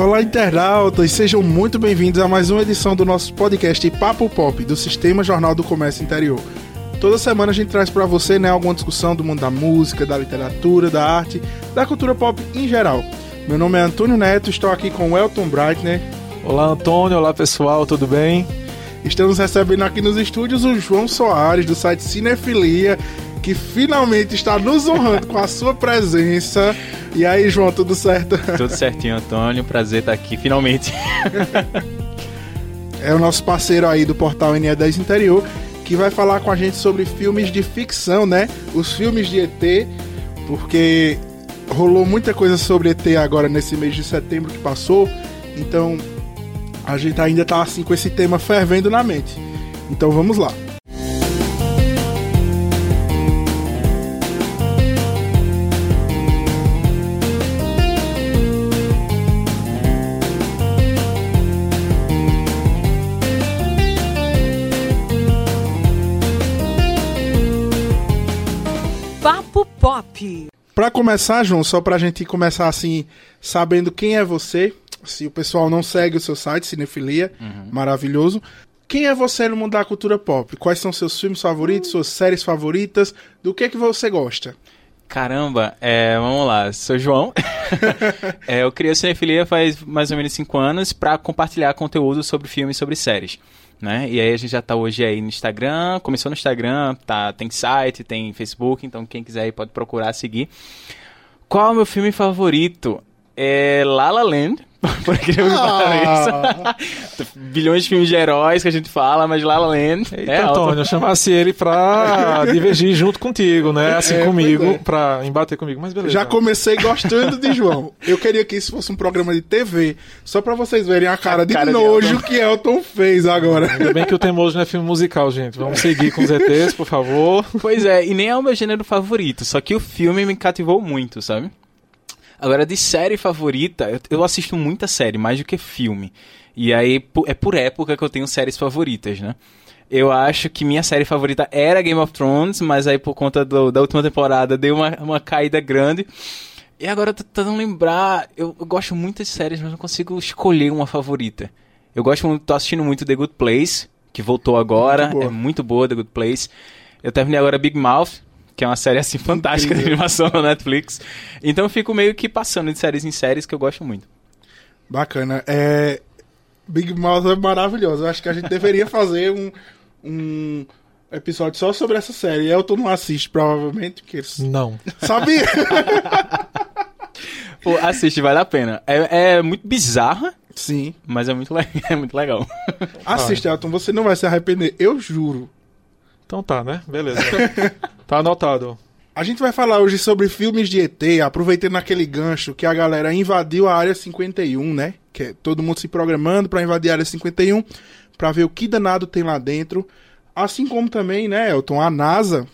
Olá, internautas, sejam muito bem-vindos a mais uma edição do nosso podcast Papo Pop do Sistema Jornal do Comércio Interior. Toda semana a gente traz para você né, alguma discussão do mundo da música, da literatura, da arte, da cultura pop em geral. Meu nome é Antônio Neto, estou aqui com o Elton Breitner. Olá, Antônio. Olá, pessoal, tudo bem? Estamos recebendo aqui nos estúdios o João Soares, do site Cinefilia, que finalmente está nos honrando com a sua presença. E aí, João, tudo certo? Tudo certinho, Antônio. Prazer estar aqui, finalmente. é o nosso parceiro aí do portal NE10 Interior, que vai falar com a gente sobre filmes de ficção, né? Os filmes de ET, porque rolou muita coisa sobre ET agora nesse mês de setembro que passou. Então, a gente ainda tá assim com esse tema fervendo na mente. Então vamos lá. Papo Pop. Para começar, João, só pra gente começar assim, sabendo quem é você, se o pessoal não segue o seu site, Cinefilia, uhum. maravilhoso. Quem é você no mundo da cultura pop? Quais são seus filmes favoritos, suas séries favoritas? Do que é que você gosta? Caramba, é, vamos lá, sou João. é, eu criei a Cinefilia faz mais ou menos cinco anos para compartilhar conteúdo sobre filmes e sobre séries. Né? E aí a gente já tá hoje aí no Instagram, começou no Instagram, tá, tem site, tem Facebook, então quem quiser aí pode procurar seguir. Qual é o meu filme favorito? É La La Land, por incrível que ah. pareça. Bilhões de filmes de heróis que a gente fala, mas La La Land Eita, é Antônio, eu chamasse ele pra divergir junto contigo, né? Assim é, comigo, é. pra embater comigo, mas beleza. Já comecei gostando de João. Eu queria que isso fosse um programa de TV, só pra vocês verem a cara, a de cara nojo de que Elton fez agora. Ainda bem que o Teimoso não é filme musical, gente. Vamos seguir com os ETs, por favor. Pois é, e nem é o meu gênero favorito, só que o filme me cativou muito, sabe? Agora, de série favorita, eu assisto muita série, mais do que filme. E aí é por época que eu tenho séries favoritas, né? Eu acho que minha série favorita era Game of Thrones, mas aí por conta do, da última temporada deu uma, uma caída grande. E agora eu tô tentando lembrar. Eu, eu, gosto muito de séries, mas não consigo escolher uma favorita. Eu gosto muito, tô assistindo muito The Good Place, que voltou agora. Muito é muito boa The Good Place. Eu terminei agora Big Mouth, que é uma série assim fantástica de animação na Netflix. Então eu fico meio que passando de séries em séries que eu gosto muito. Bacana. É... Big Mouth é maravilhoso. Eu acho que a gente deveria fazer um, um episódio só sobre essa série. Elton não assiste, provavelmente. Porque... Não. Sabia? Pô, assiste, vale a pena. É, é muito bizarra. Sim. Mas é muito, é muito legal. Assiste, Elton, você não vai se arrepender, eu juro. Então tá, né? Beleza. tá anotado. A gente vai falar hoje sobre filmes de ET, aproveitando aquele gancho que a galera invadiu a área 51, né? Que é todo mundo se programando para invadir a área 51, para ver o que danado tem lá dentro. Assim como também, né, Elton, a NASA,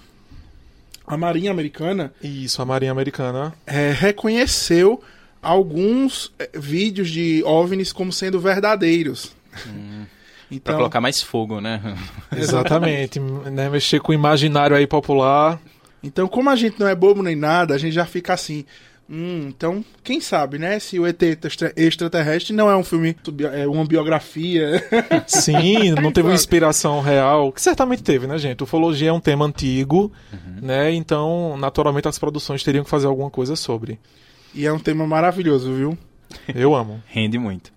a Marinha Americana. Isso, a Marinha Americana. É, reconheceu alguns é, vídeos de OVNIs como sendo verdadeiros. Hum. Então... Pra colocar mais fogo, né? Exatamente. né? Mexer com o imaginário aí popular. Então, como a gente não é bobo nem nada, a gente já fica assim. Hum, então, quem sabe, né? Se o ET extraterrestre não é um filme, é uma biografia. Sim, não teve uma inspiração real, que certamente teve, né, gente? Ufologia é um tema antigo, uhum. né? Então, naturalmente, as produções teriam que fazer alguma coisa sobre. E é um tema maravilhoso, viu? Eu amo. Rende muito.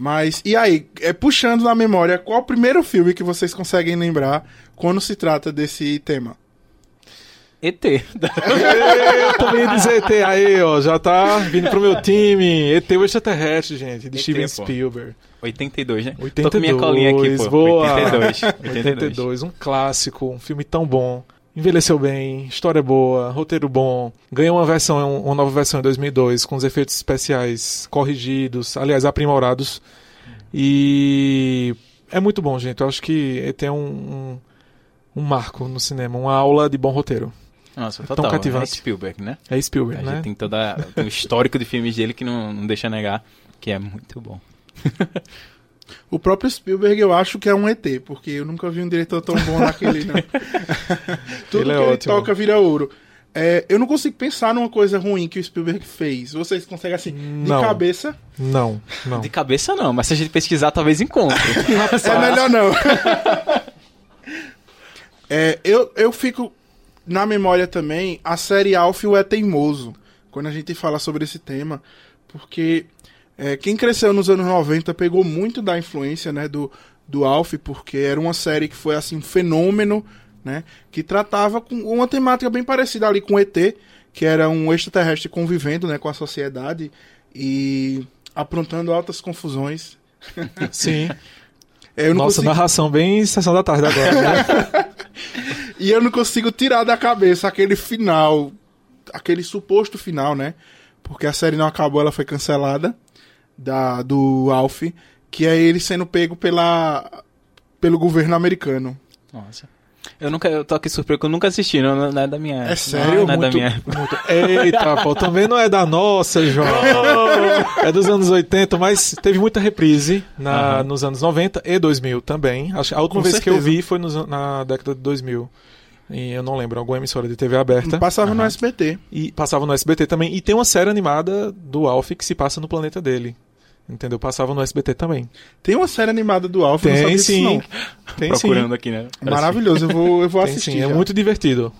Mas, e aí, é, puxando na memória, qual o primeiro filme que vocês conseguem lembrar quando se trata desse tema? ET. Eu também dizer ET aí, ó. Já tá vindo pro meu time. ET o extraterrestre, gente. De ET, Steven pô. Spielberg. 82, né? 82. Tô com minha colinha aqui, pô. Boa. 82. 82. 82. Um clássico, um filme tão bom envelheceu bem, história boa, roteiro bom. Ganhou uma versão, uma nova versão em 2002 com os efeitos especiais corrigidos, aliás, aprimorados. E é muito bom, gente. Eu acho que tem um, um, um marco no cinema, uma aula de bom roteiro. Nossa, total. Tão cativante. É Spielberg, né? É Spielberg, a né? Tem todo o histórico de filmes dele que não, não deixa negar, que é muito bom. O próprio Spielberg eu acho que é um ET, porque eu nunca vi um diretor tão bom naquele, não. Tudo ele é que ele toca vira ouro. É, eu não consigo pensar numa coisa ruim que o Spielberg fez. Vocês conseguem assim, não. de cabeça? Não, não. De cabeça não, mas se a gente pesquisar, talvez encontre. é melhor não. é, eu, eu fico na memória também a série Alfio é Teimoso, quando a gente fala sobre esse tema, porque é, quem cresceu nos anos 90 pegou muito da influência né, do, do Alf, porque era uma série que foi assim um fenômeno, né, que tratava com uma temática bem parecida ali com ET, que era um extraterrestre convivendo né, com a sociedade e aprontando altas confusões. Sim. É, Nossa, consigo... narração bem sessão da tarde agora. Né? e eu não consigo tirar da cabeça aquele final, aquele suposto final, né? Porque a série não acabou, ela foi cancelada da do Alf, que é ele sendo pego pela pelo governo americano. Nossa. Eu nunca, eu tô aqui surpreso que eu nunca assisti, não, não é da minha É sério? Não, não é muito, da minha muito... Eita, pô, também não é da nossa, João. é dos anos 80, mas teve muita reprise na, uhum. nos anos 90 e 2000 também. Acho, a última Com vez certeza. que eu vi foi nos, na década de 2000. E eu não lembro, alguma emissora de TV aberta. Passava uhum. no SBT. E passava no SBT também. E tem uma série animada do Alf que se passa no planeta dele. Entendeu? Passava no SBT também. Tem uma série animada do Alf, Tem não sim. Não. Tem Procurando sim. aqui, né? Maravilhoso, eu vou, eu vou Tem assistir. Sim. É muito divertido.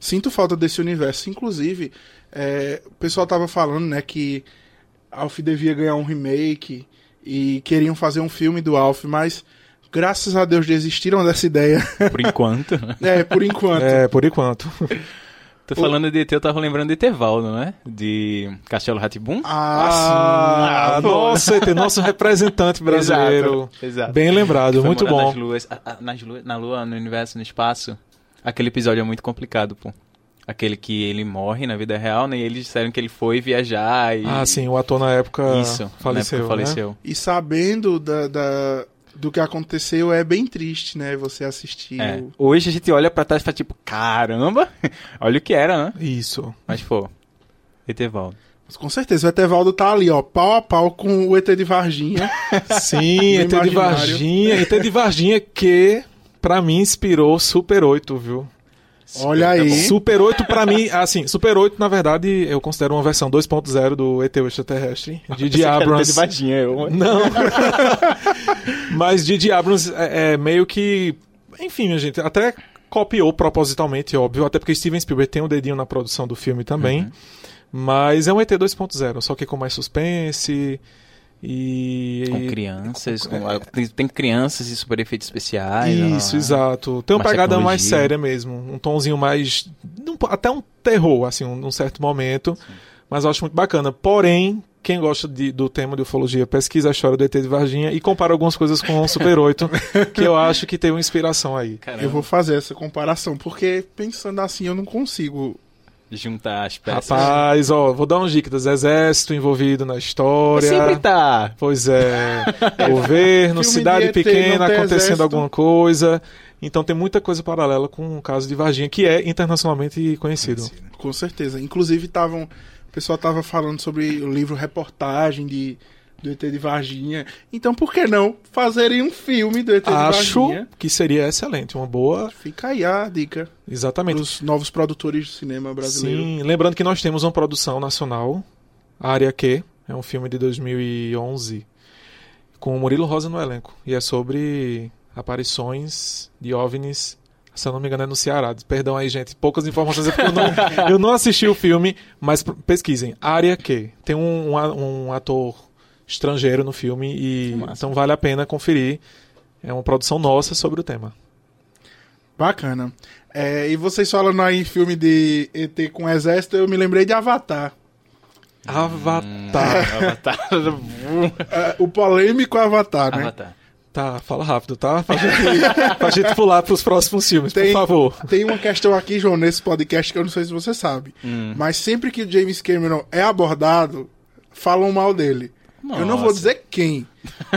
Sinto falta desse universo. Inclusive, é, o pessoal tava falando, né, que Alf devia ganhar um remake e queriam fazer um filme do Alf, mas graças a Deus desistiram dessa ideia. Por enquanto. é, por enquanto. É, por enquanto. Tô falando de ET, eu tava lembrando de Etevaldo, né? De Castelo Ratibum. Ah, ah nossa, ET, nosso representante brasileiro. Exato, exato. Bem lembrado, muito bom. Nas luas, nas luas, na lua, no universo, no espaço. Aquele episódio é muito complicado, pô. Aquele que ele morre na vida real, né? E eles disseram que ele foi viajar e... Ah, sim, o ator na época Isso, faleceu, na época faleceu. Né? E sabendo da, da do que aconteceu é bem triste, né? Você assistir. É. Hoje a gente olha para trás e fala tipo, caramba, olha o que era, né? Isso. Mas, pô, Etevaldo. Mas com certeza, o Etevaldo tá ali, ó, pau a pau com o ET de Varginha. Sim, ET de Varginha. ET de Varginha que, pra mim, inspirou Super 8, viu? Olha aí. Super 8 pra mim, assim, Super 8 na verdade eu considero uma versão 2.0 do ET extraterrestre. De Abrams. De eu. Não. Mas de Abrams é, é, meio que, enfim, minha gente, até copiou propositalmente, óbvio, até porque Steven Spielberg tem um dedinho na produção do filme também. Uhum. Mas é um ET 2.0, só que com mais suspense, e, com crianças, com, é, tem, tem, crianças e super efeitos especiais. Isso, exato. Tem uma pegada tecnologia. mais séria mesmo, um tomzinho mais um, até um terror assim, um, um certo momento, Sim. mas eu acho muito bacana. Porém, quem gosta de, do tema de ufologia, pesquisa a história do ET de Varginha e compara algumas coisas com o Super 8, que eu acho que tem uma inspiração aí. Caramba. Eu vou fazer essa comparação, porque pensando assim eu não consigo juntar as peças. Rapaz, ó, vou dar um dicas. Exército envolvido na história. Sempre tá. Pois é. Governo, cidade pequena acontecendo exército. alguma coisa. Então tem muita coisa paralela com o caso de Varginha, que é internacionalmente conhecido. Com certeza. Inclusive, estavam. O pessoal estava falando sobre o livro reportagem de do ET de Varginha. Então, por que não fazerem um filme do ET Acho de Varginha? Acho que seria excelente, uma boa. Fica aí a dica. Exatamente. Os novos produtores de cinema brasileiro. Sim, lembrando que nós temos uma produção nacional, Área Q, é um filme de 2011, com o Murilo Rosa no elenco. E é sobre aparições de OVNIs se eu não me engano, é no Ceará. Perdão aí, gente. Poucas informações, é eu não, eu não assisti o filme, mas pesquisem. Área Q. Tem um, um, um ator estrangeiro no filme e então vale a pena conferir. É uma produção nossa sobre o tema. Bacana. É, e vocês falando aí em filme de ET com exército, eu me lembrei de Avatar. Avatar. Hum, Avatar. é, o polêmico Avatar, né? Avatar. Tá, fala rápido, tá? Pra gente, pra gente pular pros próximos filmes, tem, por favor. Tem uma questão aqui, João, nesse podcast que eu não sei se você sabe. Hum. Mas sempre que o James Cameron é abordado, falam mal dele. Nossa. Eu não vou dizer quem,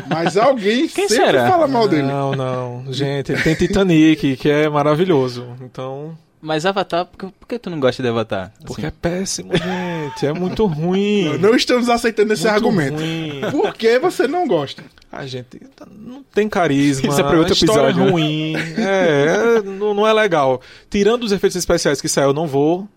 mas alguém quem sempre será? fala mal dele. Não, não. Gente, ele tem Titanic, que é maravilhoso. Então. Mas Avatar, por que, por que tu não gosta de Avatar? Porque assim? é péssimo, gente. É muito ruim. Não, não estamos aceitando esse muito argumento. Ruim. Por que você não gosta? A gente não tem carisma. Isso é para outro episódio. É ruim. é, não, não é legal. Tirando os efeitos especiais que saiu, eu não vou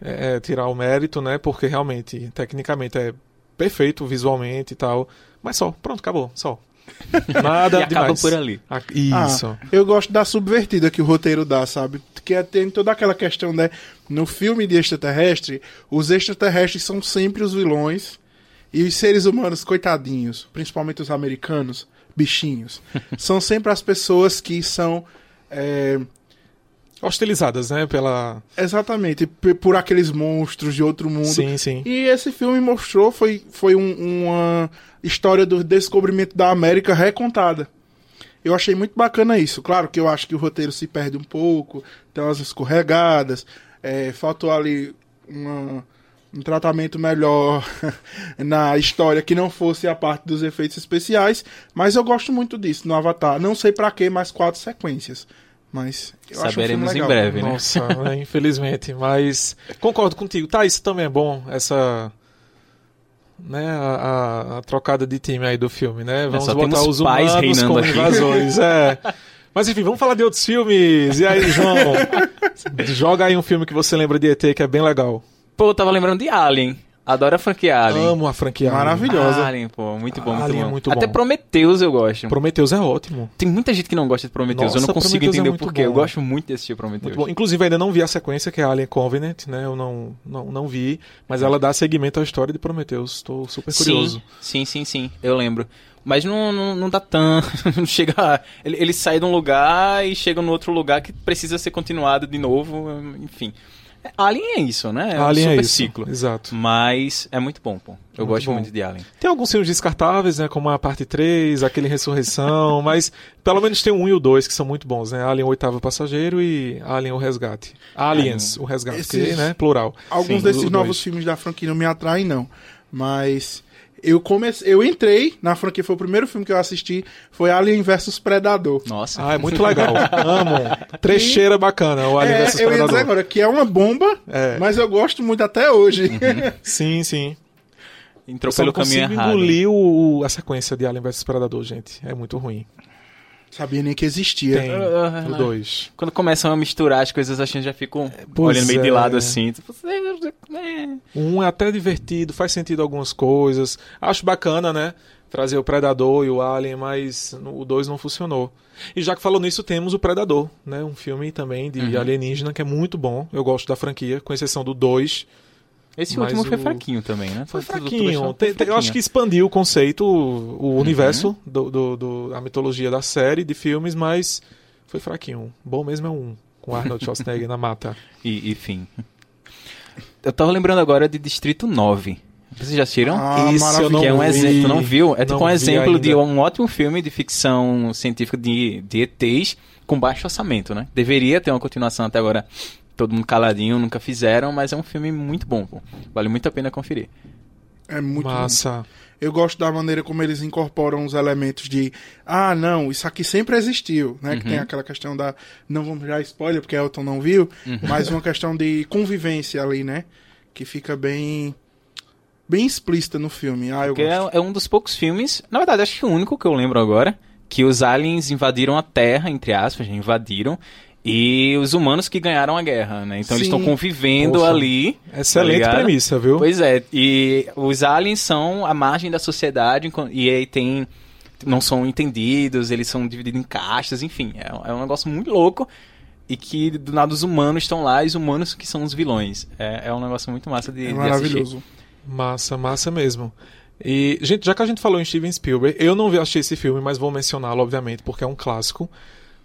é, tirar o mérito, né? Porque realmente, tecnicamente é perfeito visualmente e tal. Mas só, pronto, acabou, só. Nada e demais. por ali. Isso. Ah, eu gosto da subvertida que o roteiro dá, sabe? Que é, tem toda aquela questão, né? No filme de extraterrestre, os extraterrestres são sempre os vilões e os seres humanos, coitadinhos, principalmente os americanos, bichinhos, são sempre as pessoas que são. É, hostilizadas, né, pela exatamente por aqueles monstros de outro mundo. Sim, sim. E esse filme mostrou foi foi um, uma história do descobrimento da América recontada. Eu achei muito bacana isso. Claro que eu acho que o roteiro se perde um pouco, tem umas escorregadas, é, faltou ali uma, um tratamento melhor na história que não fosse a parte dos efeitos especiais, mas eu gosto muito disso no Avatar. Não sei para que mais quatro sequências. Mas eu Saberemos acho um em breve, né? Nossa, é, infelizmente. Mas concordo contigo. Tá, isso também é bom, essa. Né, a, a, a trocada de time aí do filme, né? É, vamos é, botar os humanos como aqui. invasores. É. Mas enfim, vamos falar de outros filmes. E aí, João? joga aí um filme que você lembra de ET que é bem legal. Pô, eu tava lembrando de Alien. Adoro a franquia Alien. Amo a franquia Maravilhosa. Alien, pô, muito bom, muito Alien bom. É muito Até Prometheus eu gosto. Prometheus é ótimo. Tem muita gente que não gosta de Prometheus, Nossa, eu não consigo Prometheus é entender é o porquê. Bom. Eu gosto muito desse tipo Prometheus. Inclusive ainda não vi a sequência que é Alien Covenant, né? Eu não, não, não vi, mas ela dá seguimento à história de Prometheus. Estou super curioso. Sim, sim, sim, sim. Eu lembro. Mas não, não, não dá tanto. Não chega. Ele, ele sai de um lugar e chega no outro lugar que precisa ser continuado de novo. Enfim. Alien é isso, né? É Alien um super é isso, ciclo. Exato. Mas é muito bom, pô. Eu muito gosto bom. muito de Alien. Tem alguns filmes descartáveis, né? Como a parte 3, aquele Ressurreição, mas pelo menos tem o 1 e o 2 que são muito bons, né? Alien o Oitavo Passageiro e Alien o Resgate. Aliens, Alien. o Resgate, Esses... que, né? Plural. Alguns Sim, desses novos filmes da franquia não me atraem, não. Mas eu comecei, eu entrei na franquia, foi o primeiro filme que eu assisti, foi Alien vs Predador. Nossa. Ah, é muito legal. Amo. Trecheira e, bacana, o Alien é, vs Predador. Eu ia dizer agora que é uma bomba, é. mas eu gosto muito até hoje. Uhum. sim, sim. Entrou eu pelo caminho errado. engolir o, a sequência de Alien vs Predador, gente. É muito ruim. Sabia nem que existia. Tem, uh, o 2. Quando começam a misturar as coisas, a gente já fica olhando meio é. de lado assim. Tipo, é. Um é até divertido, faz sentido algumas coisas. Acho bacana, né? Trazer o Predador e o Alien, mas o 2 não funcionou. E já que falou nisso, temos o Predador, né? Um filme também de uhum. alienígena que é muito bom. Eu gosto da franquia, com exceção do 2. Esse último o... foi fraquinho também, né? Foi, foi fraquinho. Foi fraquinho. Eu acho que expandiu o conceito, o, uhum. universo, do, do, do, a mitologia da série de filmes, mas foi fraquinho. Bom mesmo é um, com Arnold Schwarzenegger na mata. E, enfim. Eu tava lembrando agora de Distrito 9. Vocês já assistiram? Ah, Isso, que é um exemplo. Não viu? É tipo um exemplo ainda. de um ótimo filme de ficção científica de, de ETs com baixo orçamento, né? Deveria ter uma continuação até agora todo mundo caladinho, nunca fizeram, mas é um filme muito bom, pô. Vale muito a pena conferir. É muito Massa. Bom. Eu gosto da maneira como eles incorporam os elementos de ah, não, isso aqui sempre existiu, né? Uhum. Que tem aquela questão da não vamos dar spoiler porque Elton não viu, uhum. mas uma questão de convivência ali, né? Que fica bem bem explícita no filme. Ah, eu porque gosto. É, é um dos poucos filmes, na verdade, acho que o único que eu lembro agora que os aliens invadiram a Terra, entre aspas, invadiram e os humanos que ganharam a guerra, né? Então Sim. eles estão convivendo Poxa, ali. Excelente tá premissa, viu? Pois é. E os aliens são a margem da sociedade e aí tem não são entendidos, eles são divididos em castas, enfim, é, é um negócio muito louco e que do nada os humanos estão lá e os humanos que são os vilões. É, é um negócio muito massa de, é maravilhoso. Massa, massa mesmo. E, gente, já que a gente falou em Steven Spielberg, eu não vi assistir esse filme, mas vou mencioná-lo, obviamente, porque é um clássico.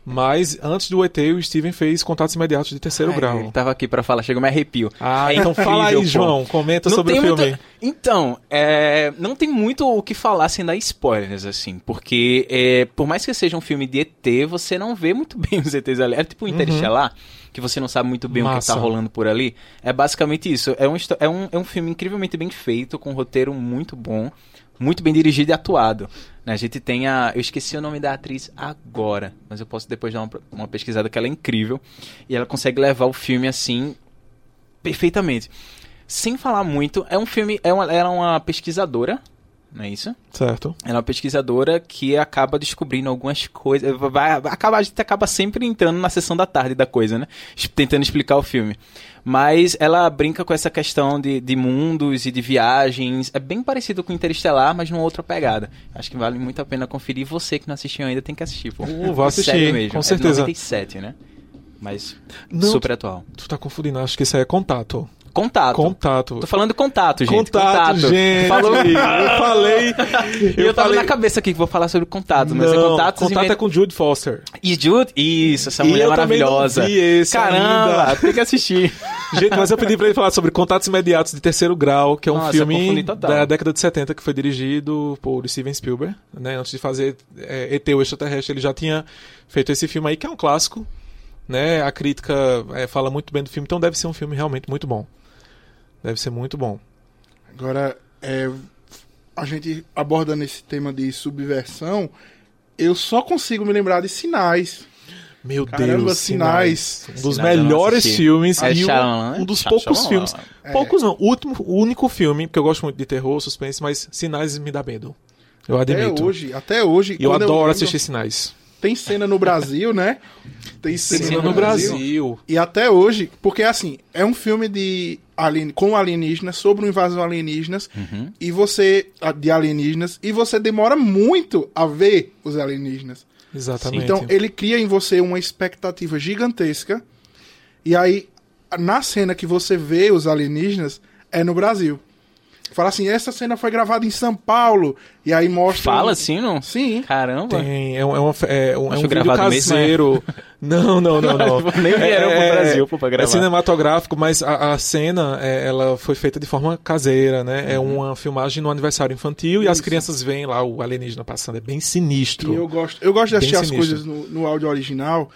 Mas antes do ET, o Steven fez contatos imediatos de terceiro Ai, grau. Ele tava aqui para falar, chegou me arrepio. Ah, é então fala aí, João. Comenta não sobre o filme. Muito... Então, é... não tem muito o que falar sem dar spoilers, assim. Porque, é... por mais que seja um filme de ET, você não vê muito bem os ETs ali. É tipo o Interestelar. Uhum que você não sabe muito bem Massa. o que está rolando por ali. É basicamente isso. É um, é, um, é um filme incrivelmente bem feito, com um roteiro muito bom muito bem dirigido e atuado. A gente tem a. Eu esqueci o nome da atriz agora, mas eu posso depois dar uma, uma pesquisada que ela é incrível. E ela consegue levar o filme assim perfeitamente. Sem falar muito, é um filme. É uma, ela é uma pesquisadora não é isso? Certo. Ela é uma pesquisadora que acaba descobrindo algumas coisas. Vai, acaba, a gente acaba sempre entrando na sessão da tarde da coisa, né? Tentando explicar o filme. Mas ela brinca com essa questão de, de mundos e de viagens. É bem parecido com Interestelar, mas numa outra pegada. Acho que vale muito a pena conferir. Você que não assistiu ainda tem que assistir, pô. Uh, vou assistir, Sério mesmo. com certeza. É 97, né? Mas não, super atual. Tu tá confundindo, acho que isso aí é contato. Contato. Contato. Tô falando contato, gente. Contato, contato. gente. Falou. eu falei. Eu, eu tava falei... na cabeça aqui que vou falar sobre contato, mas é Não, é contato. Contato é com Jude Foster. E Jude? Isso, essa mulher maravilhosa. Caramba, ainda. tem que assistir. Gente, mas eu pedi pra ele falar sobre Contatos Imediatos de Terceiro Grau, que é um Nossa, filme da década de 70 que foi dirigido por Steven Spielberg. Né? Antes de fazer é, ET, o extraterrestre, ele já tinha feito esse filme aí, que é um clássico. Né? A crítica é, fala muito bem do filme, então deve ser um filme realmente muito bom. Deve ser muito bom. Agora, é, a gente abordando esse tema de subversão, eu só consigo me lembrar de sinais. Meu Caramba, Deus, Sinais. sinais. Um dos sinais melhores filmes é e um, um, dos poucos filmes. É. Poucos não, o, último, o único filme, porque eu gosto muito de terror, suspense, mas Sinais me dá medo. Eu admito. Até hoje, até hoje. Eu adoro eu assistir Sinais. Tem cena no Brasil, né? Tem cena, cena no, Brasil. Brasil. E até hoje, porque assim, é um filme de alien, com alienígenas, sobre uma invasão alienígenas, uhum. e você. de alienígenas, e você demora muito a ver os alienígenas. Exatamente. Então ele cria em você uma expectativa gigantesca. E aí, na cena que você vê os alienígenas, é no Brasil. Fala assim, essa cena foi gravada em São Paulo. E aí mostra. Fala assim, não? Sim. Caramba. Tem, é um, é um, é um, é um vídeo caseiro. Mesmo, Não, não, não, não. Nem vieram é, pro Brasil pra é gravar. É cinematográfico, mas a, a cena é, ela foi feita de forma caseira, né? É uhum. É uma filmagem no aniversário infantil Isso. e as crianças veem lá o alienígena passando. É bem sinistro. E eu gosto, eu gosto de assistir as coisas no, no áudio original.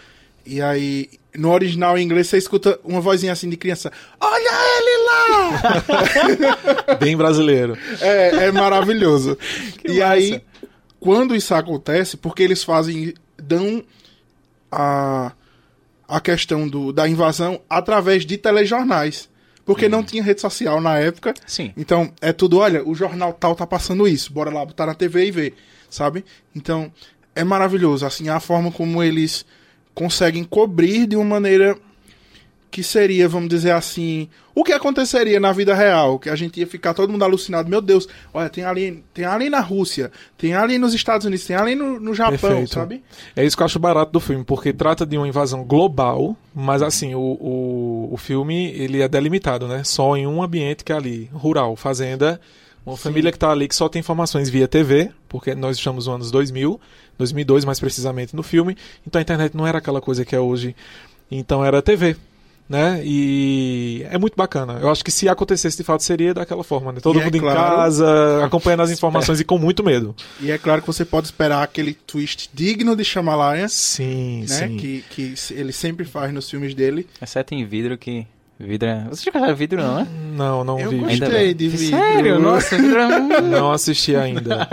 E aí, no original em inglês, você escuta uma vozinha assim de criança: Olha ele lá! Bem brasileiro. É, é maravilhoso. e massa. aí, quando isso acontece, porque eles fazem. dão a, a questão do, da invasão através de telejornais. Porque hum. não tinha rede social na época. Sim. Então, é tudo, olha, o jornal tal tá passando isso, bora lá botar na TV e ver, sabe? Então, é maravilhoso, assim, a forma como eles conseguem cobrir de uma maneira que seria, vamos dizer assim, o que aconteceria na vida real, que a gente ia ficar todo mundo alucinado, meu Deus, olha, tem ali, tem ali na Rússia, tem ali nos Estados Unidos, tem ali no, no Japão, Perfeito. sabe? É isso que eu acho barato do filme, porque trata de uma invasão global, mas assim, o, o, o filme, ele é delimitado, né? Só em um ambiente que é ali, rural, fazenda, uma Sim. família que está ali que só tem informações via TV, porque nós estamos nos anos 2000, 2002 mais precisamente no filme, então a internet não era aquela coisa que é hoje, então era TV. Né? E é muito bacana. Eu acho que se acontecesse de fato seria daquela forma, né? Todo e é mundo é claro... em casa, acompanhando as informações e com muito medo. E é claro que você pode esperar aquele twist digno de Shyamalan, sim, né? sim. Que, que ele sempre faz nos filmes dele. Exceto em vidro que Vidro é... Você já gostaram vidro, não, né? Não, não eu vi. Eu gostei de vidro. Sério? Nossa, vidro é... Não assisti ainda.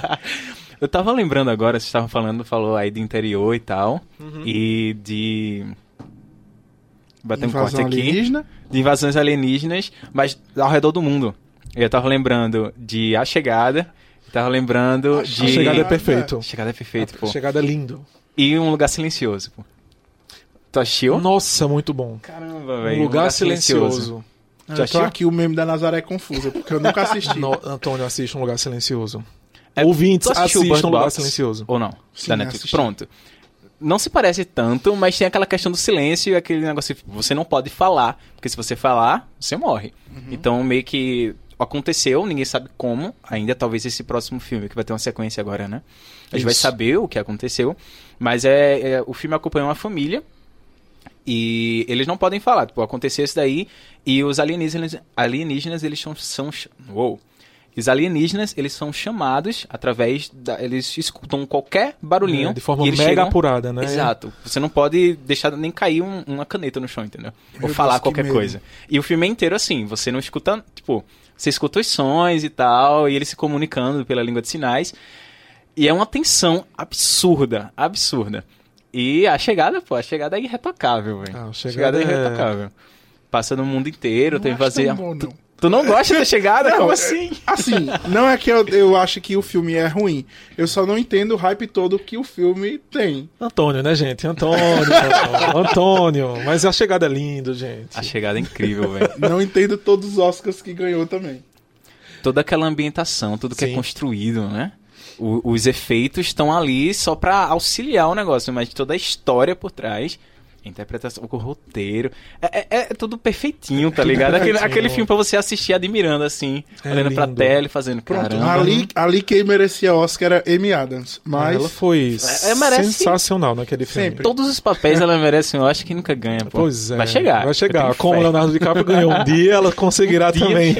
eu tava lembrando agora, vocês estavam falando, falou aí do interior e tal. Uhum. E de... Bater um corte aqui. Alienígena. De invasões alienígenas, mas ao redor do mundo. Eu tava lembrando de A Chegada. Tava lembrando a de... A Chegada é perfeito. A Chegada é perfeito, a pô. A Chegada é lindo. E Um Lugar Silencioso, pô. Tu assistiu? Nossa, muito bom. Caramba, velho. Um lugar, silencioso. silencioso. Ah, Já tô aqui o meme da Nazaré confusa, porque eu nunca assisti. no, Antônio, assiste Um Lugar Silencioso. É, Ouvintes, assistam Lugar Silencioso. Ou não? Sim, da Netflix. Pronto. Não se parece tanto, mas tem aquela questão do silêncio e aquele negócio. Você não pode falar, porque se você falar, você morre. Uhum. Então, meio que aconteceu, ninguém sabe como. Ainda talvez esse próximo filme, que vai ter uma sequência agora, né? A gente Isso. vai saber o que aconteceu. Mas é, é, o filme acompanha uma família e eles não podem falar, tipo, aconteceu isso daí e os alienígenas, alienígenas eles são, são uou, os alienígenas, eles são chamados através da. Eles escutam qualquer barulhinho. É, de forma mega chegam... apurada, né? Exato. Você não pode deixar nem cair um, uma caneta no chão, entendeu? Ou Eu falar qualquer coisa. E o filme é inteiro assim, você não escuta. Tipo, você escuta os sons e tal, e eles se comunicando pela língua de sinais. E é uma tensão absurda, absurda. E a chegada, pô, a chegada é irretocável, velho. Ah, a chegada, chegada é, é irretocável. Passa no mundo inteiro, não tem que fazer. Bom, Tu não gosta da chegada? Não, Como assim? Assim, não é que eu, eu acho que o filme é ruim. Eu só não entendo o hype todo que o filme tem. Antônio, né, gente? Antônio. Antônio. Mas a chegada é linda, gente. A chegada é incrível, velho. Não entendo todos os Oscars que ganhou também. Toda aquela ambientação, tudo que é Sim. é construído, né? O, os efeitos estão ali só para auxiliar o negócio, mas toda a história por trás interpretação, o roteiro. É, é, é, tudo perfeitinho, tá ligado? Aquele, aquele filme pra você assistir admirando, assim, é olhando lindo. pra tela e fazendo. Pronto, caramba. Ali, ali quem merecia Oscar era Amy Adams. Mas. Ela foi é, merece... sensacional naquele filme. Sempre. Todos os papéis ela merece, eu acho que nunca ganha, pô. Pois é. Vai chegar. Vai chegar. Como o Leonardo DiCaprio ganhou um dia, ela conseguirá um também.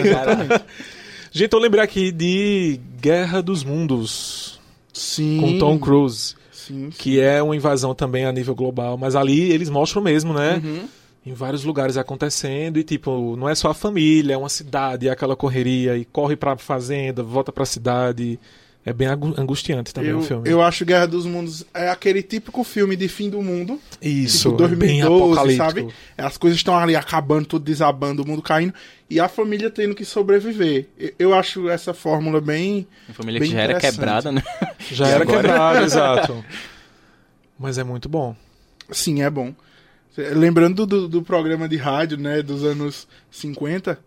Gente, eu lembrei aqui de Guerra dos Mundos. Sim. Com Tom Cruise. Sim, sim. Que é uma invasão também a nível global. Mas ali eles mostram mesmo, né? Uhum. Em vários lugares acontecendo e, tipo, não é só a família, é uma cidade, é aquela correria e corre pra fazenda, volta pra cidade. É bem angustiante também eu, o filme. Eu acho Guerra dos Mundos é aquele típico filme de fim do mundo. Isso, tipo 2012, bem sabe? As coisas estão ali acabando, tudo desabando, o mundo caindo. E a família tendo que sobreviver. Eu acho essa fórmula bem. A família bem que já era quebrada, né? Já era quebrada, exato. Mas é muito bom. Sim, é bom. Lembrando do, do programa de rádio, né, dos anos 50,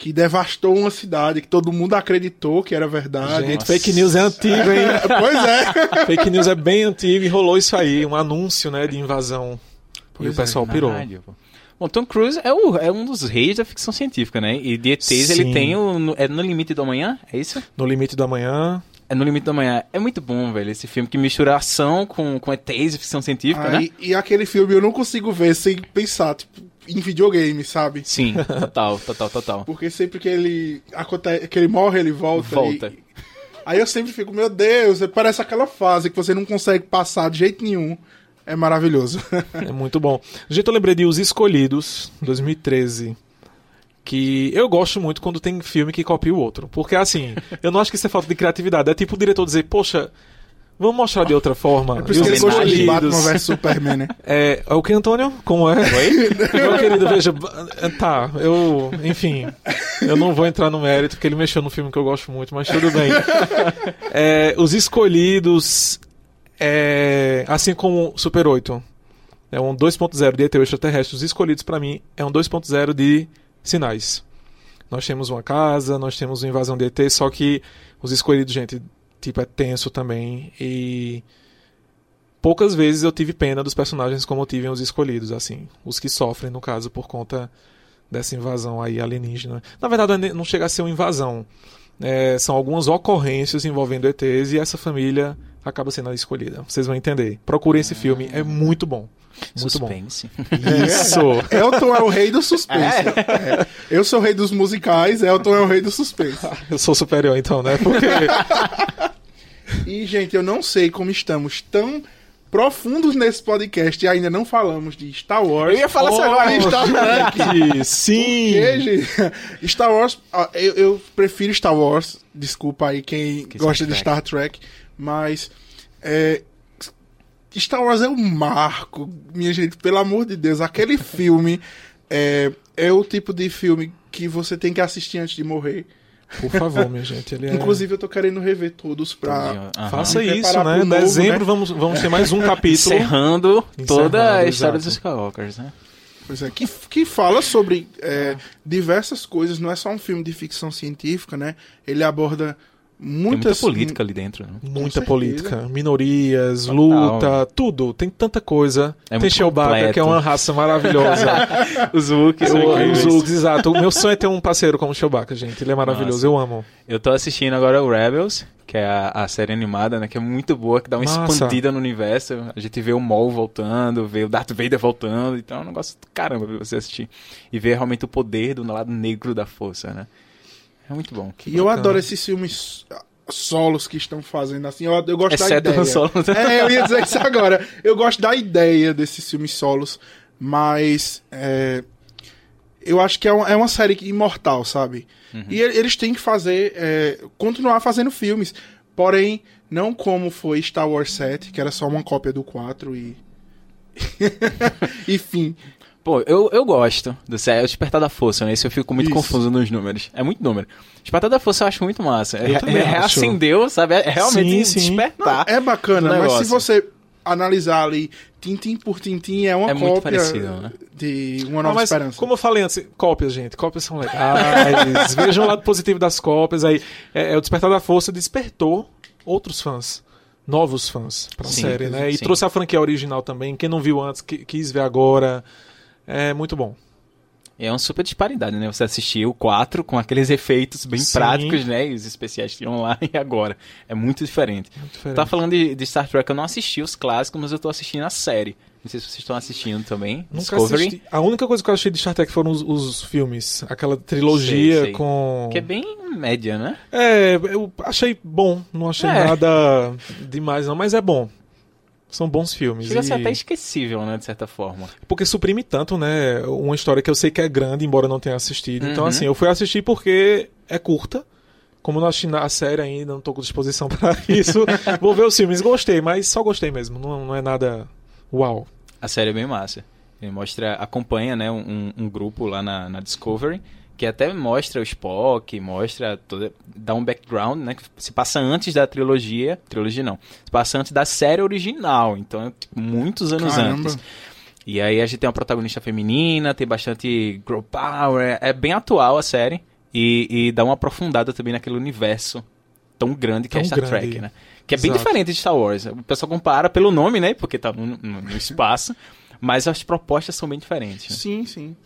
que devastou uma cidade, que todo mundo acreditou que era verdade. Gente, fake news é antigo, hein? pois é. fake news é bem antigo e rolou isso aí, um anúncio, né, de invasão. Pois e o pessoal é, pirou. Bom, Tom Cruise é, o, é um dos reis da ficção científica, né? E de ETs Sim. ele tem o. É No Limite do Amanhã? É isso? No Limite do Amanhã. É No Limite do Amanhã. É muito bom, velho, esse filme que mistura ação com, com ETs e ficção científica, né? E aquele filme eu não consigo ver sem pensar, tipo, em videogame, sabe? Sim, total, total, total. Porque sempre que ele acontece, que ele morre, ele volta. Volta. E... Aí eu sempre fico, meu Deus, parece aquela fase que você não consegue passar de jeito nenhum. É maravilhoso. é muito bom. Gente, eu lembrei de Os Escolhidos, 2013 que eu gosto muito quando tem filme que copia o outro. Porque, assim, eu não acho que isso é falta de criatividade. É tipo o diretor dizer, poxa, Vamos mostrar de outra forma. É por isso que ele de Batman vs Superman, né? É, é o que, Antônio? Como é? Oi? Meu querido, veja... Tá, eu... Enfim, eu não vou entrar no mérito, porque ele mexeu no filme que eu gosto muito, mas tudo bem. É, os Escolhidos, é, assim como Super 8, é um 2.0 de ET extraterrestre. Os Escolhidos, para mim, é um 2.0 de Sinais. Nós temos uma casa, nós temos uma invasão de ET, só que os Escolhidos, gente tipo, é tenso também. E poucas vezes eu tive pena dos personagens como eu tive os escolhidos, assim. Os que sofrem, no caso, por conta dessa invasão aí alienígena. Na verdade, não chega a ser uma invasão. É, são algumas ocorrências envolvendo ETs e essa família acaba sendo a escolhida. Vocês vão entender. Procurem esse filme, é muito bom. Muito suspense. bom. Isso. Elton é o rei do suspense. É. É. Eu sou o rei dos musicais, Elton é o rei do suspense. Eu sou superior então, né? Porque E, gente, eu não sei como estamos tão profundos nesse podcast e ainda não falamos de Star Wars. Eu ia falar oh, agora de Star Trek. Sim. Porque, gente, Star Wars, eu, eu, prefiro Star Wars. Desculpa aí quem que gosta de Star Trek, mas é, Star Wars é um marco, minha gente, pelo amor de Deus. Aquele filme é, é o tipo de filme que você tem que assistir antes de morrer. Por favor, minha gente. Ele é... Inclusive, eu tô querendo rever todos pra. Uhum. Faça isso, né? Em dezembro né? Vamos, vamos ter mais um capítulo. Encerrando, toda a história dos Skywalkers, né? Pois é, que, que fala sobre é, diversas coisas, não é só um filme de ficção científica, né? Ele aborda muitas... Tem muita política ali dentro. Né? Muita política. Minorias, Total. luta, tudo. Tem tanta coisa. É Tem Chewbacca, que é uma raça maravilhosa. os Wookies. Os Wookies, exato. O meu sonho é ter um parceiro como Chewbacca, gente. Ele é maravilhoso, Nossa. eu amo. Eu tô assistindo agora o Rebels, que é a, a, série animada, né? Que é muito boa, que dá uma Nossa. expandida no universo. A gente vê o Maul voltando, vê o Darth Vader voltando. Então é um negócio do caramba pra você assistir. E ver realmente o poder do lado negro da força, né? É muito bom. e eu adoro esses filmes solos que estão fazendo assim. Eu, eu gosto Exceto da ideia. Solo. É, eu ia dizer isso agora. Eu gosto da ideia desses filmes solos, mas é, eu acho que é, é uma série imortal, sabe? Uhum. E eles têm que fazer, é, continuar fazendo filmes, porém não como foi Star Wars 7, que era só uma cópia do 4 e enfim. Pô, eu, eu gosto do é o Despertar da Força, né? Esse eu fico muito Isso. confuso nos números. É muito número. Despertar da Força eu acho muito massa. Eu é, é, reacendeu, sabe? É realmente sim, sim. despertar. Não, é bacana, mas se você analisar ali tintim por tintim é uma é cópia parecido, né? de Uma Nova ah, Esperança. Como eu falei antes, cópias, gente. Cópias são legais. Vejam o lado positivo das cópias. Aí, é, é, o Despertar da Força despertou outros fãs novos fãs pra sim, série, né? E sim. trouxe a franquia original também. Quem não viu antes, quis ver agora. É muito bom. É uma super disparidade, né? Você assistiu o 4 com aqueles efeitos bem Sim. práticos, né? E os especiais que tinham lá e agora. É muito diferente. Muito diferente. Tá falando de, de, Star Trek, eu não assisti os clássicos, mas eu tô assistindo a série. Não sei se vocês estão assistindo também. Nunca Discovery. Assisti. A única coisa que eu achei de Star Trek foram os, os filmes. Aquela trilogia sei, sei. com. Que é bem média, né? É, eu achei bom. Não achei é. nada demais, não, mas é bom. São bons filmes. Chega a ser até esquecível, né, de certa forma. Porque suprime tanto, né, uma história que eu sei que é grande, embora não tenha assistido. Então, uhum. Então, assim, eu fui assistir porque é curta. Como não assisti a série ainda, não tô com disposição para isso. Vou ver os filmes. Gostei, mas só gostei mesmo. Não, não é nada uau. A série é bem massa. Ele mostra, acompanha, né, um, um grupo lá na, na Discovery que até mostra o Spock, mostra toda, dá um background, né, que se passa antes da trilogia, trilogia não, se passa antes da série original, então tipo, muitos anos Caramba. antes. E aí a gente tem uma protagonista feminina, tem bastante girl power, é bem atual a série e, e dá uma aprofundada também naquele universo tão grande que é tão é Star grande. Trek, né? Que é bem Exato. diferente de Star Wars. O pessoal compara pelo nome, né? Porque tá no, no, no espaço. mas as propostas são bem diferentes. Né? Sim, sim.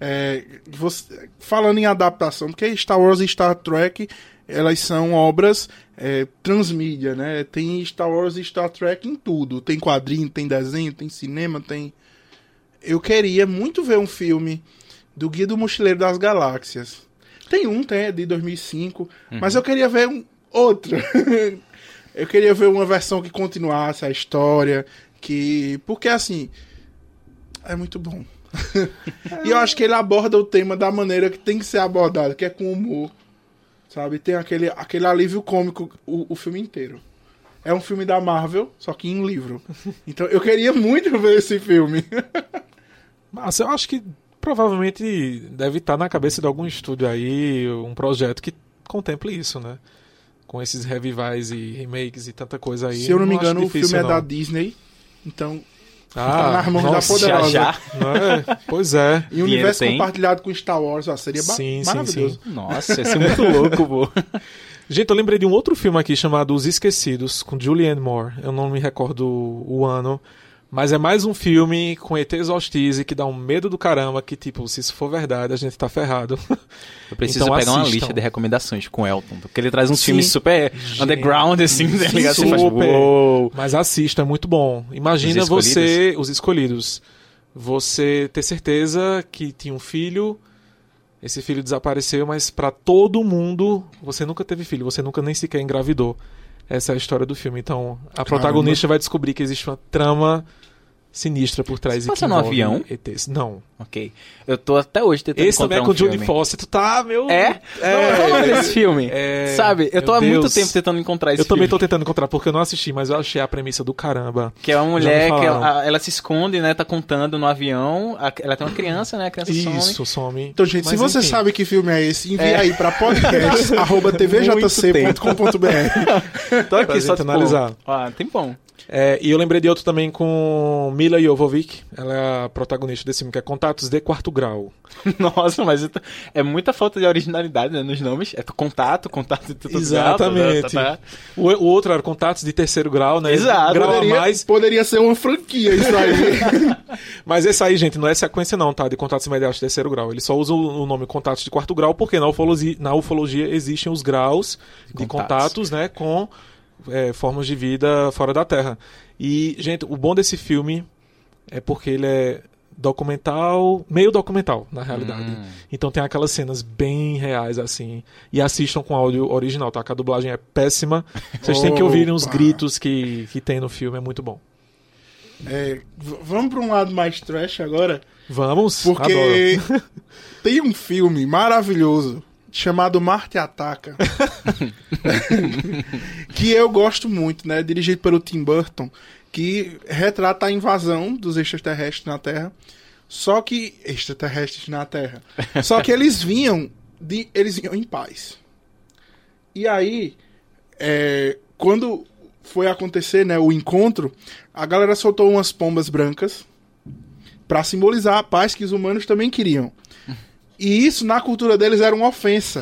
É, você, falando em adaptação, porque Star Wars e Star Trek elas são obras é, transmídia, né? Tem Star Wars e Star Trek em tudo. Tem quadrinho, tem desenho, tem cinema, tem. Eu queria muito ver um filme do Guia do Mochileiro das Galáxias. Tem um, tem, é de 2005, uhum. mas eu queria ver um outro. eu queria ver uma versão que continuasse a história, que porque assim é muito bom. e eu acho que ele aborda o tema da maneira que tem que ser abordado, que é com humor. Sabe? Tem aquele, aquele alívio cômico o, o filme inteiro. É um filme da Marvel, só que em livro. Então eu queria muito ver esse filme. Mas eu acho que provavelmente deve estar na cabeça de algum estúdio aí, um projeto que contemple isso, né? Com esses revivais e remakes e tanta coisa aí. Se eu não, não me engano, o filme é não. é da Disney. Então ah, nas mãos nossa, da poderosa. Já, já. É? Pois é. E o universo tem? compartilhado com Star Wars, ó, seria sim, maravilhoso. Sim, sim. Nossa, ia ser muito louco, pô. Gente, eu lembrei de um outro filme aqui chamado Os Esquecidos, com Julianne Moore. Eu não me recordo o ano. Mas é mais um filme com ETs hostis que dá um medo do caramba, que tipo, se isso for verdade, a gente tá ferrado. Eu preciso então, pegar assistam. uma lista de recomendações com Elton, porque ele traz uns Sim. filmes super gente. underground, assim, tá ligado? Super. Faz, Mas assista, é muito bom. Imagina os você, os escolhidos, você ter certeza que tinha um filho, esse filho desapareceu, mas para todo mundo, você nunca teve filho, você nunca nem sequer engravidou. Essa é a história do filme. Então, a protagonista vai descobrir que existe uma trama sinistra por trás Você passa no avião? ETs. Não. Ok. Eu tô até hoje tentando Esse também é com o Judy Foster. Tu tá, meu... É? é. Não, é esse filme. É... Sabe? Eu tô há muito tempo tentando encontrar esse eu filme. Eu também tô tentando encontrar, porque eu não assisti, mas eu achei a premissa do caramba. Que é uma mulher que ela, ela, se esconde, né? Tá contando no avião. Ela tem uma criança, né? A criança Isso, some. some. Então, gente, mas, se você enfim. sabe que filme é esse, envie é. aí pra podcast arroba tvjc.com.br Tô aqui só tipo, analisar. Ah, tem bom. É, e eu lembrei de outro também com Mila Jovovic. Ela é a protagonista desse filme, que é Contatos de Quarto Grau. Nossa, mas é muita falta de originalidade né, nos nomes. É contato, contato de tudo Exatamente. Grau, tá, tá, tá. O, o, outro era Contatos de Terceiro Grau, né? Exato. Grau poderia, mais. Poderia ser uma franquia isso aí. mas esse aí, gente, não é sequência não, tá? De Contatos Imediatos de Terceiro Grau. Ele só usa o nome Contatos de Quarto Grau porque na ufologia, na ufologia existem os graus de contatos, contatos né? Com é, formas de vida fora da Terra. E, gente, o bom desse filme é porque ele é documental, meio documental, na realidade. Hum. Então tem aquelas cenas bem reais, assim. E assistam com áudio original, tá? Que a dublagem é péssima. Vocês têm que ouvir uns gritos que, que tem no filme, é muito bom. É, vamos para um lado mais trash agora? Vamos, porque tem um filme maravilhoso chamado Marte Ataca, que eu gosto muito, né? Dirigido pelo Tim Burton, que retrata a invasão dos extraterrestres na Terra Só que. extraterrestres na Terra. Só que eles vinham. De, eles vinham em paz. E aí. É, quando foi acontecer né, o encontro, a galera soltou umas pombas brancas para simbolizar a paz que os humanos também queriam. E isso, na cultura deles, era uma ofensa.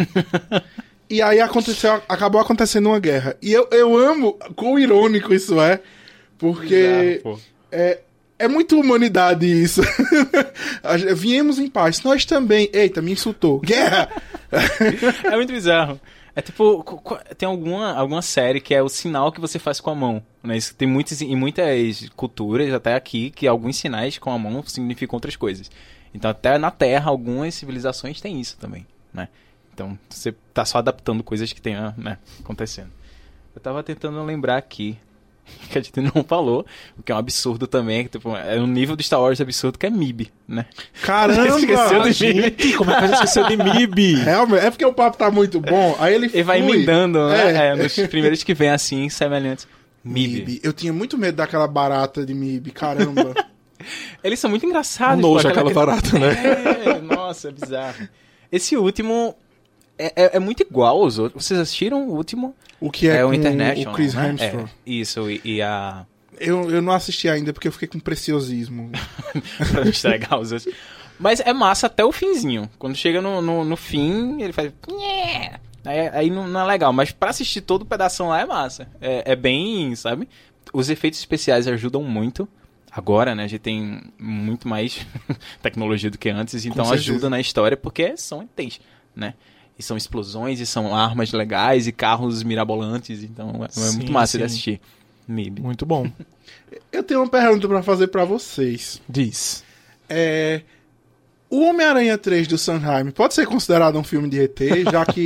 e aí aconteceu, acabou acontecendo uma guerra. E eu, eu amo quão irônico isso é, porque é, é muito humanidade isso. Viemos em paz. Nós também. Eita, me insultou. Guerra! é muito bizarro. É tipo, tem alguma, alguma série que é o sinal que você faz com a mão. Né? Isso tem muitas, em muitas culturas, até aqui, que alguns sinais com a mão significam outras coisas. Então, até na Terra, algumas civilizações têm isso também, né? Então, você tá só adaptando coisas que tenham né, acontecendo. Eu tava tentando lembrar aqui que a gente não falou, o que é um absurdo também, que tipo, é um nível do Star Wars absurdo que é MIB, né? Caramba! esqueceu de MIB. Como é que a gente esqueceu de MIB? Realmente, é porque o papo tá muito bom, aí ele Ele vai emendando, né? É. é. nos primeiros que vem assim, semelhantes. MIB. MIB. Eu tinha muito medo daquela barata de MIB, caramba. Eles são muito engraçados. Nojo aquela, aquela barata, né? É, nossa, é bizarro. Esse último é, é, é, muito igual aos outros. Vocês assistiram o último? O que é, é o International? O Chris né? Hemsworth. É, isso, e, e, a... Eu, eu não assisti ainda porque eu fiquei com preciosismo. pra não estragar os outros. Mas é massa até o finzinho. Quando chega no, no, no fim, ele faz... Aí, aí não, não, é legal. Mas pra assistir todo o pedaço lá é massa. É, é bem, sabe? Os efeitos especiais ajudam muito agora, né, a gente tem muito mais tecnologia do que antes, então ajuda na história porque são ETs, né? E são explosões, e são armas legais, e carros mirabolantes. Então é, sim, muito massa sim. de assistir. MIB. Muito bom. Eu tenho uma pergunta para fazer para vocês. Diz. É, o Homem-Aranha 3 do Sanheim pode ser considerado um filme de ET, já que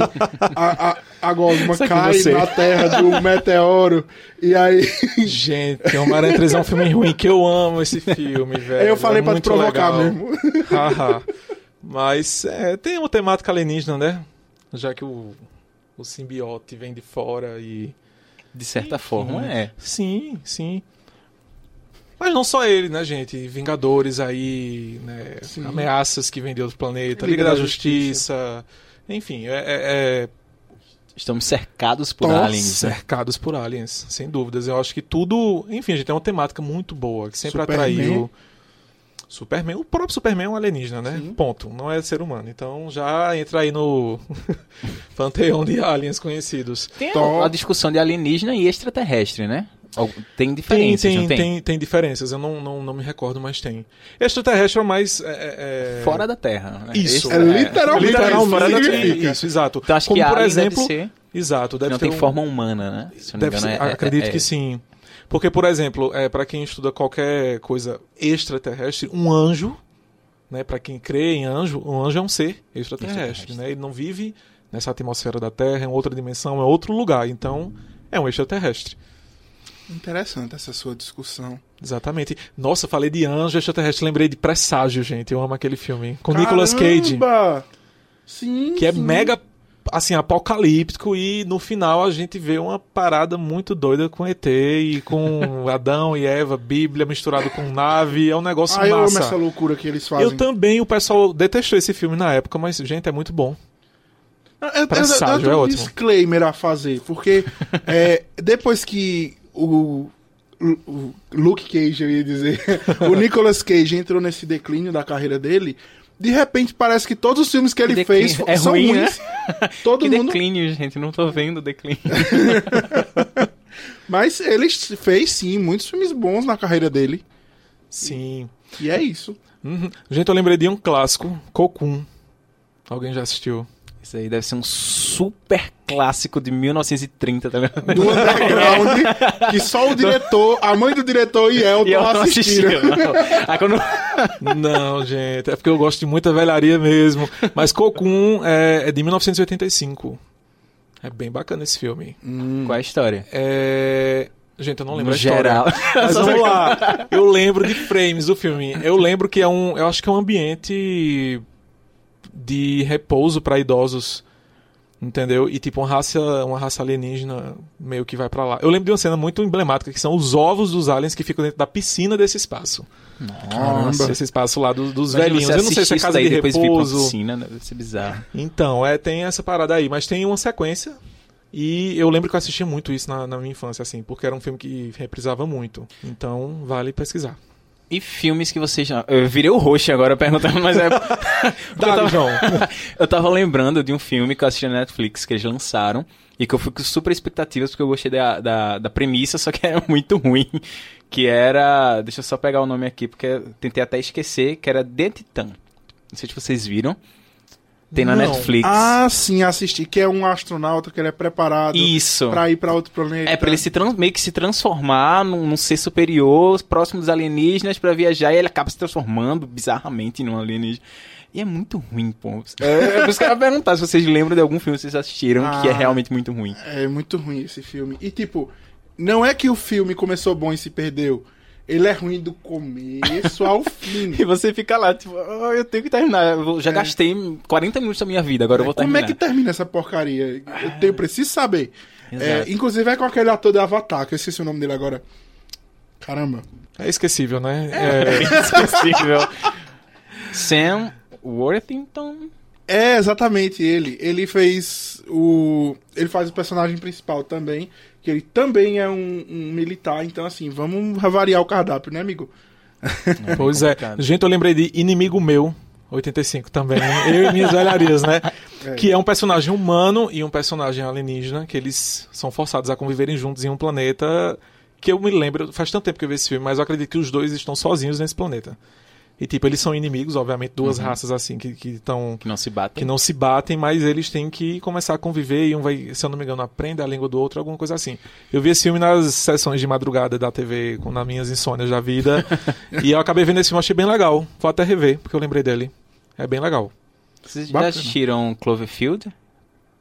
a, a, a gosma cai na terra do meteoro e aí. Gente, Homem-Aranha 3 é um filme ruim que eu amo esse filme, velho. Eu falei é pra te provocar legal. mesmo. Mas é, tem uma temática alienígena, né? já que o, o simbiote vem de fora e. De certa Enfim, forma, é. Sim, sim. Mas não só ele, né, gente? Vingadores aí, né? Ameaças que vêm de outro planeta, Liga, Liga da, Justiça. Justiça. Enfim, é, é, é... Estamos cercados por Nossa, aliens. Né? Cercados por aliens, sem dúvidas. Eu acho que tudo. Enfim, a gente tem uma temática muito boa, que sempre Superman. atraiu. Superman, o próprio Superman é um alienígena, né? Sim. Ponto. Não é ser humano. Então já entra aí no panteão de aliens conhecidos. Tem a discussão de alienígena e extraterrestre, né? Tem diferenças, tem, tem, tem? tem, tem diferenças, eu não, não, não me recordo, mas tem. Extraterrestre é mais. É, é... é fora da Terra. Né? Isso. É literalmente, literalmente fora da Terra. Isso, exato. Então, acho Como, que por exemplo. Deve ser... Exato, deve não tem um... forma humana, né? Se não deve engano, ser, é, acredito é, que sim. Porque, por exemplo, é, para quem estuda qualquer coisa extraterrestre, um anjo né? Para quem crê em anjo, um anjo é um ser extraterrestre, né? Ele não vive nessa atmosfera da Terra, é outra dimensão, é outro lugar. Então, é um extraterrestre. Interessante essa sua discussão. Exatamente. Nossa, falei de anjo extraterrestre, lembrei de Presságio, gente. Eu amo aquele filme. Com Caramba! Nicolas Cage. Sim. Que é sim. é mega assim, apocalíptico e no final a gente vê uma parada muito doida com ET e com Adão e Eva, Bíblia misturado com nave, é um negócio ah, massa. eu amo essa loucura que eles fazem. Eu também, o pessoal detestou esse filme na época, mas gente, é muito bom. Eu, eu, eu, eu é um ótimo. disclaimer a fazer, porque é, depois que o, o Luke Cage, eu ia dizer, o Nicolas Cage entrou nesse declínio da carreira dele, de repente parece que todos os filmes que ele declínio. fez é são ruim, ruins. Né? Todo que mundo... declínio, gente, não tô vendo declínio. Mas ele fez sim muitos filmes bons na carreira dele. Sim. E, e é isso. Uhum. Gente, eu lembrei de um clássico, Cocoon. Alguém já assistiu? Isso aí deve ser um super clássico de 1930, tá vendo? Do underground, que só o diretor, a mãe do diretor e Elton, e assistiram. Não. quando... não, gente, é porque eu gosto de muita velharia mesmo. Mas Cocoon é, é de 1985. É bem bacana esse filme. Hum. Qual é a história? É... Gente, eu não lembro no a geral. Mas vamos lá. Eu lembro de frames do filme. Eu lembro que é um. Eu acho que é um ambiente de repouso para idosos. Entendeu? E tipo, uma raça, uma raça alienígena meio que vai para lá. Eu lembro de uma cena muito emblemática que são os ovos dos aliens que ficam dentro da piscina desse espaço. Nossa. Esse espaço lá dos, dos velhinhos. Eu não sei se é casa de repouso. Piscina, deve ser bizarro. Então, é, tem essa parada aí, mas tem uma sequência. E eu lembro que eu assistia muito isso na, na minha infância, assim, porque era um filme que reprisava muito. Então, vale pesquisar. E filmes que vocês já. Eu virei o roxo agora perguntando, mas é. Dá, eu, tava... Eu tava lembrando de um filme que eu assisti na Netflix que eles lançaram e que eu fui com super expectativas porque eu gostei da, da, da premissa, só que era muito ruim. Que era. Deixa eu só pegar o nome aqui, porque eu tentei até esquecer, que era The Titan. Não sei se vocês viram. Tem na Não. Netflix. Ah, sim, assisti. Que é um astronauta que ele é preparado Isso. pra ir pra outro planeta. É, pra ele se meio que se transformar num, num ser superior, próximo dos alienígenas, pra viajar, e ele acaba se transformando bizarramente num alienígena. E é muito ruim, pô. É, é por isso que eu ia perguntar se vocês lembram de algum filme que vocês assistiram ah, que é realmente muito ruim. É muito ruim esse filme. E tipo, não é que o filme começou bom e se perdeu. Ele é ruim do começo ao fim. e você fica lá, tipo, oh, eu tenho que terminar. Eu já é. gastei 40 minutos da minha vida, agora é, eu vou terminar. Como é que termina essa porcaria? Eu tenho, preciso saber. É, inclusive é com aquele ator de Avatar, que eu esqueci o nome dele agora. Caramba. É esquecível, né? É, é esquecível. Sam Worthington. É, exatamente ele. Ele fez o. Ele faz o personagem principal também que ele também é um, um militar, então assim, vamos variar o cardápio, né, amigo? Pois é. Gente, eu lembrei de Inimigo Meu, 85 também. Eu e minhas velharias, né? É. Que é um personagem humano e um personagem alienígena, que eles são forçados a conviverem juntos em um planeta que eu me lembro, faz tanto tempo que eu vi esse filme, mas eu acredito que os dois estão sozinhos nesse planeta. E, tipo, eles são inimigos, obviamente, duas uhum. raças assim que estão. Que, que não se batem. Que não se batem, mas eles têm que começar a conviver e um vai, se eu não me engano, aprende a língua do outro, alguma coisa assim. Eu vi esse filme nas sessões de madrugada da TV, com, nas minhas insônias da vida. e eu acabei vendo esse filme, achei bem legal. Vou até rever, porque eu lembrei dele. É bem legal. Vocês Bacana. já assistiram Cloverfield?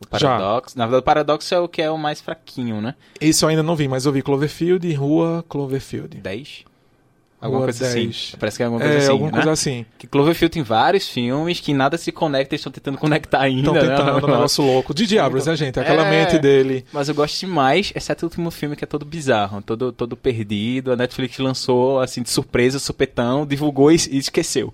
O Paradox. Já. Na verdade, o Paradox é o que é o mais fraquinho, né? Isso eu ainda não vi, mas eu vi Cloverfield e Rua Cloverfield. 10? Alguma coisa 10. assim. Parece que é alguma coisa é, assim. Alguma né? coisa assim. Que Cloverfield tem vários filmes que nada se conecta, eles estão tentando conectar ainda. Estão né? tentando, né? um negócio louco. De Diablos, né, gente? Aquela é, mente dele. Mas eu gosto demais, exceto o último filme que é todo bizarro, todo, todo perdido. A Netflix lançou, assim, de surpresa, supetão, divulgou e, e esqueceu.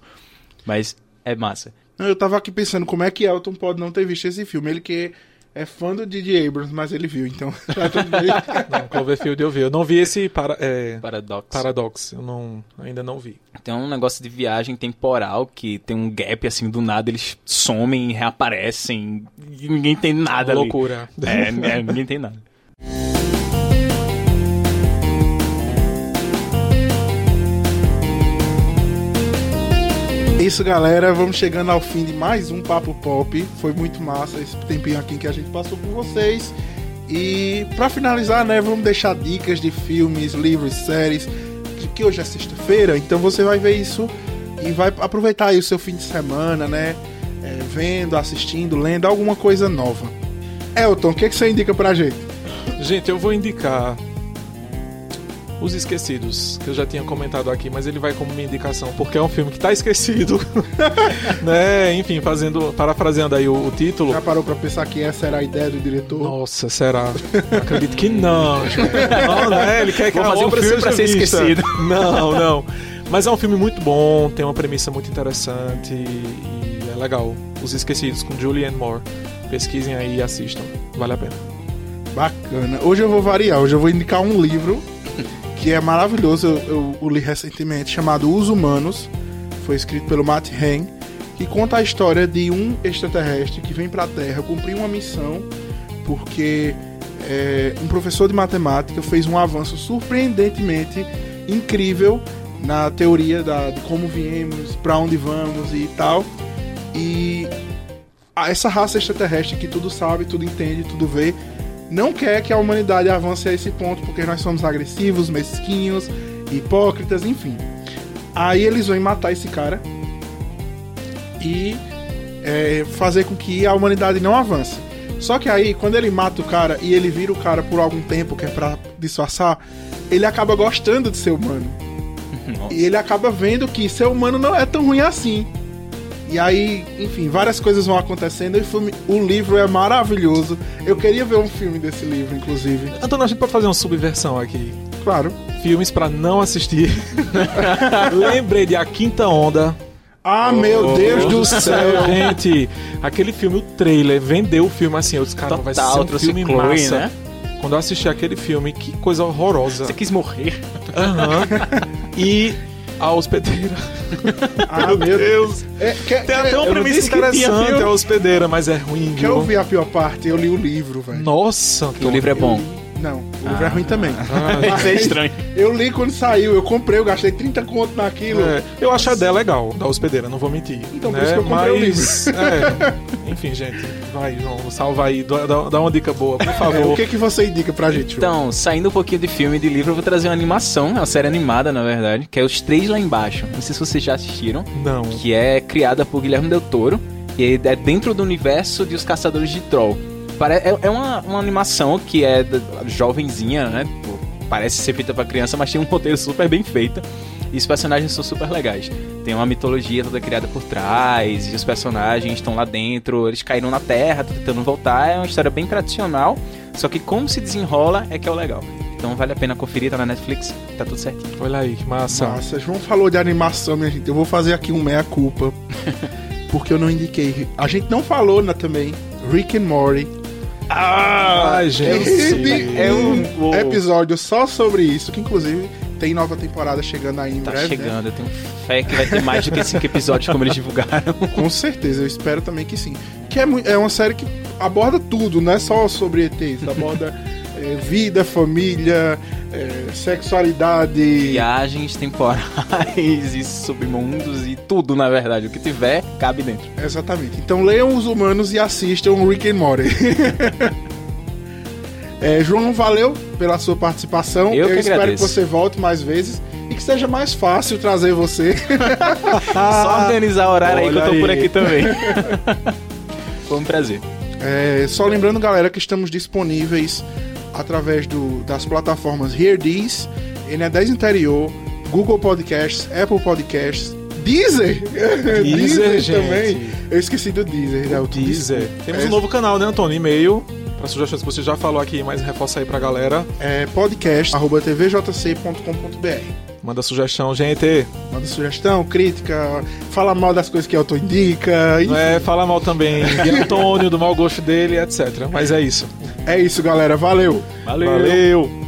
Mas é massa. Eu tava aqui pensando como é que Elton pode não ter visto esse filme. Ele que é fã do Didi Abrams, mas ele viu, então tá tudo bem. não, Cloverfield eu vi. Eu não vi esse para, é, Paradox. Paradox. Eu não, ainda não vi. Tem um negócio de viagem temporal que tem um gap assim do nada, eles somem, reaparecem e ninguém tem nada é ali. Loucura. É, é, ninguém tem nada. Isso, galera. Vamos chegando ao fim de mais um Papo Pop. Foi muito massa esse tempinho aqui que a gente passou com vocês. E para finalizar, né, vamos deixar dicas de filmes, livros, séries, que hoje é sexta-feira, então você vai ver isso e vai aproveitar aí o seu fim de semana, né? É, vendo, assistindo, lendo alguma coisa nova. Elton, o que, é que você indica pra gente? Gente, eu vou indicar os Esquecidos, que eu já tinha comentado aqui, mas ele vai como minha indicação, porque é um filme que tá esquecido. né? Enfim, fazendo, parafraseando aí o, o, título. Já parou pra pensar que essa era a ideia do diretor? Nossa, será? acredito que não. não, né? Ele quer que Vou fazer um filme pra ser esquecido. Não, não. Mas é um filme muito bom, tem uma premissa muito interessante e é legal. Os Esquecidos com Julianne Moore. Pesquisem aí e assistam. Vale a pena. Bacana. Hoje eu vou variar. Hoje eu vou indicar um livro que é maravilhoso, eu, eu, eu li recentemente, chamado Os Humanos, foi escrito pelo Matt Hain, que conta a história de um extraterrestre que vem para a Terra cumprir uma missão, porque é, um professor de matemática fez um avanço surpreendentemente incrível na teoria da, de como viemos, para onde vamos e tal. E essa raça extraterrestre que tudo sabe, tudo entende, tudo vê, não quer que a humanidade avance a esse ponto, porque nós somos agressivos, mesquinhos, hipócritas, enfim. Aí eles vão matar esse cara e é, fazer com que a humanidade não avance. Só que aí, quando ele mata o cara e ele vira o cara por algum tempo, que é pra disfarçar, ele acaba gostando de ser humano. Nossa. E ele acaba vendo que ser humano não é tão ruim assim. E aí, enfim, várias coisas vão acontecendo e o, filme, o livro é maravilhoso. Eu queria ver um filme desse livro, inclusive. Antônio, a gente pode fazer uma subversão aqui. Claro. Filmes para não assistir. Lembrei de A Quinta Onda. Ah, oh, meu Deus do céu! Gente, aquele filme, o trailer, vendeu o filme assim. Os caras vai ser um filme massa. Né? Quando eu assisti aquele filme, que coisa horrorosa. Você quis morrer. Aham. Uhum. E a hospedeira. Ah, meu Deus. É, quer, Tem até uma premissa interessante a hospedeira, mas é ruim, Quer ouvir a pior parte? Eu li o livro, velho. Nossa, o livro é bom. Não, o livro é ruim também. Ah, isso é estranho. Eu li quando saiu, eu comprei, eu gastei 30 conto naquilo. É, eu acho a ideia legal, da hospedeira, não vou mentir. Então, né? por isso que eu comprei Mas, o livro. É, enfim, gente, vai, João, salva aí, dá, dá uma dica boa, por favor. É, o que, que você indica pra gente? Então, saindo um pouquinho de filme e de livro, eu vou trazer uma animação, uma série animada, na verdade, que é Os Três Lá Embaixo. Não sei se vocês já assistiram. Não. Que é criada por Guilherme Del Toro. E é dentro do universo de Os Caçadores de Troll. É, é uma, uma animação que é jovenzinha, né? Parece ser feita para criança, mas tem um roteiro super bem feito. E os personagens são super legais. Tem uma mitologia toda criada por trás, e os personagens estão lá dentro, eles caíram na terra, tentando voltar. É uma história bem tradicional, só que como se desenrola é que é o legal. Então vale a pena conferir, tá na Netflix, tá tudo certinho. Olha aí, que massa. Massa, João falou de animação, minha gente. Eu vou fazer aqui um meia-culpa. porque eu não indiquei. A gente não falou né, também. Rick and Morty ah, Ai, gente. É um episódio só sobre isso, que inclusive tem nova temporada chegando aí em tá breve. Tá chegando, né? eu tenho fé que vai ter mais do que cinco episódios, como eles divulgaram. Com certeza, eu espero também que sim. Que é, é uma série que aborda tudo, não é só sobre ETs, aborda é, vida, família, é, sexualidade. Viagens temporais e submundos e tudo, na verdade. O que tiver, cabe dentro. Exatamente. Então leiam os humanos e assistam Rick and Morty. é, João, valeu pela sua participação. Eu, Eu que espero agradeço. que você volte mais vezes e que seja mais fácil trazer você. Só organizar o horário Olha aí que eu tô aí. por aqui também. Foi um prazer. É, só lembrando, galera, que estamos disponíveis através do, das plataformas Hear This, N10 Interior, Google Podcasts, Apple Podcasts, Deezer! Deezer, Deezer também. Eu esqueci do Deezer. Né? O Deezer. Temos é. um novo canal, né, Antônio? E-mail para sugestões que você já falou aqui, mas reforça aí pra galera. É podcast.tvjc.com.br Manda sugestão, gente. Manda sugestão, crítica, fala mal das coisas que o autor indica. É, fala mal também de Antônio, do mau gosto dele, etc. Mas é isso. É isso, galera. Valeu. Valeu. Valeu.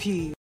Pop.